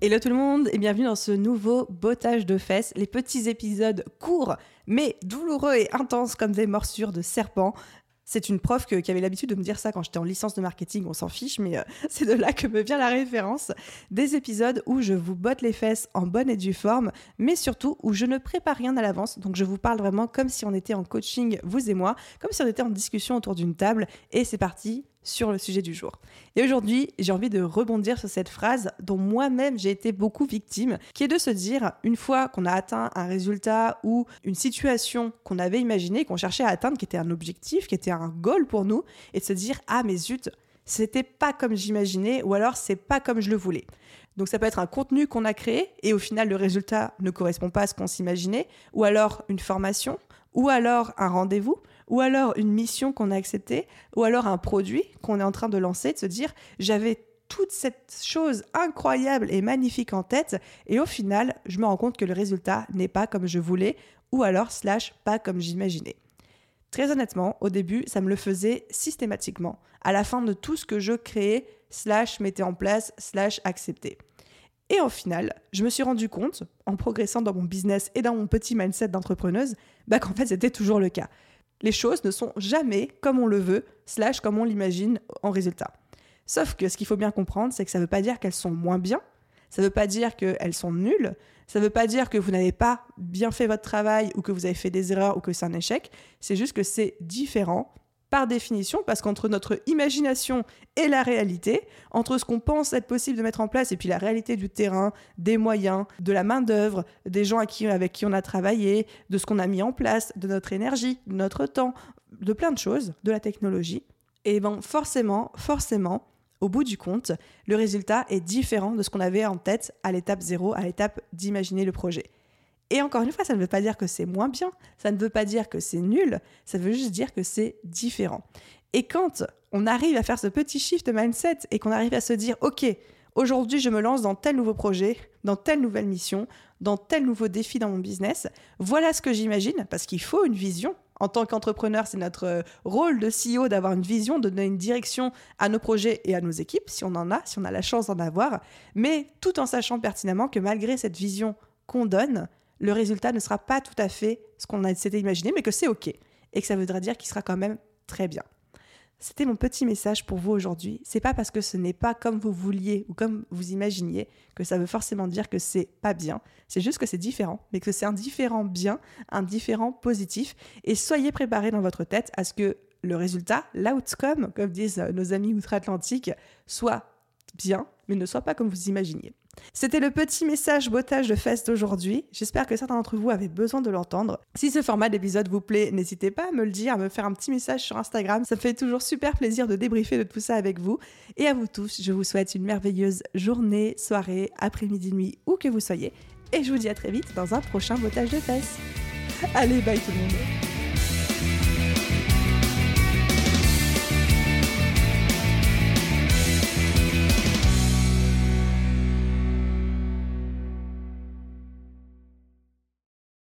Hello tout le monde et bienvenue dans ce nouveau bottage de fesses, les petits épisodes courts mais douloureux et intenses comme des morsures de serpent. C'est une prof qui avait l'habitude de me dire ça quand j'étais en licence de marketing, on s'en fiche, mais euh, c'est de là que me vient la référence. Des épisodes où je vous botte les fesses en bonne et due forme, mais surtout où je ne prépare rien à l'avance. Donc je vous parle vraiment comme si on était en coaching, vous et moi, comme si on était en discussion autour d'une table. Et c'est parti, sur le sujet du jour. Et aujourd'hui, j'ai envie de rebondir sur cette phrase dont moi-même j'ai été beaucoup victime, qui est de se dire, une fois qu'on a atteint un résultat ou une situation qu'on avait imaginée, qu'on cherchait à atteindre, qui était un objectif, qui était un goal pour nous, et de se dire, ah mais zut, c'était pas comme j'imaginais, ou alors c'est pas comme je le voulais. Donc ça peut être un contenu qu'on a créé et au final le résultat ne correspond pas à ce qu'on s'imaginait, ou alors une formation, ou alors un rendez-vous, ou alors une mission qu'on a acceptée, ou alors un produit qu'on est en train de lancer, de se dire j'avais toute cette chose incroyable et magnifique en tête, et au final, je me rends compte que le résultat n'est pas comme je voulais, ou alors slash pas comme j'imaginais. Très honnêtement, au début, ça me le faisait systématiquement, à la fin de tout ce que je créais, slash mettais en place, slash acceptais. Et au final, je me suis rendu compte, en progressant dans mon business et dans mon petit mindset d'entrepreneuse, bah qu'en fait c'était toujours le cas les choses ne sont jamais comme on le veut, slash comme on l'imagine en résultat. Sauf que ce qu'il faut bien comprendre, c'est que ça ne veut pas dire qu'elles sont moins bien, ça ne veut pas dire qu'elles sont nulles, ça ne veut pas dire que vous n'avez pas bien fait votre travail ou que vous avez fait des erreurs ou que c'est un échec, c'est juste que c'est différent par définition, parce qu'entre notre imagination et la réalité, entre ce qu'on pense être possible de mettre en place et puis la réalité du terrain, des moyens, de la main-d'œuvre, des gens avec qui on a travaillé, de ce qu'on a mis en place, de notre énergie, de notre temps, de plein de choses, de la technologie, et bien forcément, forcément, au bout du compte, le résultat est différent de ce qu'on avait en tête à l'étape zéro, à l'étape d'imaginer le projet. Et encore une fois, ça ne veut pas dire que c'est moins bien, ça ne veut pas dire que c'est nul, ça veut juste dire que c'est différent. Et quand on arrive à faire ce petit shift de mindset et qu'on arrive à se dire, OK, aujourd'hui je me lance dans tel nouveau projet, dans telle nouvelle mission, dans tel nouveau défi dans mon business, voilà ce que j'imagine, parce qu'il faut une vision. En tant qu'entrepreneur, c'est notre rôle de CEO d'avoir une vision, de donner une direction à nos projets et à nos équipes, si on en a, si on a la chance d'en avoir, mais tout en sachant pertinemment que malgré cette vision qu'on donne, le résultat ne sera pas tout à fait ce qu'on s'était imaginé, mais que c'est OK. Et que ça voudra dire qu'il sera quand même très bien. C'était mon petit message pour vous aujourd'hui. C'est pas parce que ce n'est pas comme vous vouliez ou comme vous imaginiez que ça veut forcément dire que c'est pas bien. C'est juste que c'est différent, mais que c'est un différent bien, un différent positif. Et soyez préparés dans votre tête à ce que le résultat, l'outcome, comme disent nos amis outre-Atlantique, soit bien, mais ne soit pas comme vous imaginiez. C'était le petit message botage de fest d'aujourd'hui. J'espère que certains d'entre vous avaient besoin de l'entendre. Si ce format d'épisode vous plaît, n'hésitez pas à me le dire, à me faire un petit message sur Instagram. Ça me fait toujours super plaisir de débriefer de tout ça avec vous. Et à vous tous, je vous souhaite une merveilleuse journée, soirée, après-midi, nuit, où que vous soyez. Et je vous dis à très vite dans un prochain botage de fesses. Allez, bye tout le monde